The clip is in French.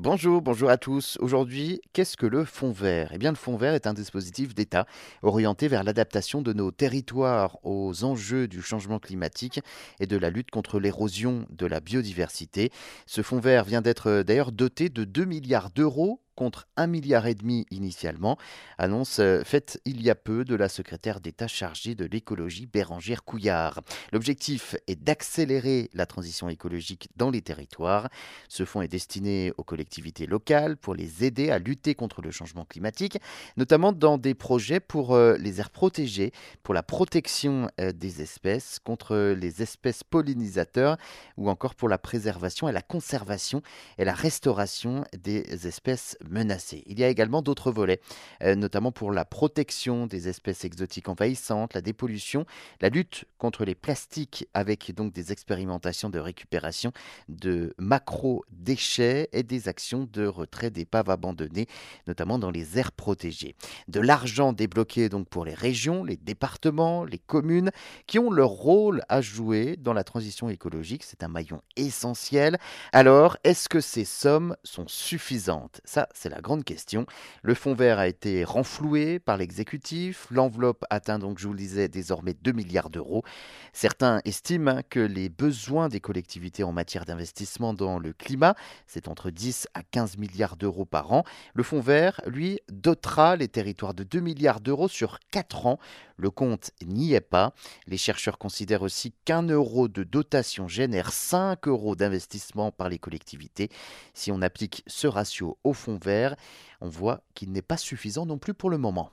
Bonjour, bonjour à tous. Aujourd'hui, qu'est-ce que le Fonds vert? Eh bien, le Fonds vert est un dispositif d'État orienté vers l'adaptation de nos territoires aux enjeux du changement climatique et de la lutte contre l'érosion de la biodiversité. Ce Fonds vert vient d'être d'ailleurs doté de 2 milliards d'euros contre 1,5 milliard initialement, annonce euh, faite il y a peu de la secrétaire d'État chargée de l'écologie Bérangère Couillard. L'objectif est d'accélérer la transition écologique dans les territoires. Ce fonds est destiné aux collectivités locales pour les aider à lutter contre le changement climatique, notamment dans des projets pour euh, les aires protégées, pour la protection euh, des espèces contre les espèces pollinisateurs ou encore pour la préservation et la conservation et la restauration des espèces menacées. Il y a également d'autres volets, euh, notamment pour la protection des espèces exotiques envahissantes, la dépollution, la lutte contre les plastiques avec donc des expérimentations de récupération de macro-déchets et des actions de retrait d'épaves abandonnées, notamment dans les aires protégées. De l'argent débloqué donc pour les régions, les départements, les communes qui ont leur rôle à jouer dans la transition écologique. C'est un maillon essentiel. Alors, est-ce que ces sommes sont suffisantes? Ça, c'est la grande question. Le fonds vert a été renfloué par l'exécutif. L'enveloppe atteint donc, je vous le disais, désormais 2 milliards d'euros. Certains estiment que les besoins des collectivités en matière d'investissement dans le climat, c'est entre 10 à 15 milliards d'euros par an. Le fonds vert, lui, dotera les territoires de 2 milliards d'euros sur 4 ans. Le compte n'y est pas. Les chercheurs considèrent aussi qu'un euro de dotation génère 5 euros d'investissement par les collectivités. Si on applique ce ratio au fonds vert, on voit qu'il n'est pas suffisant non plus pour le moment.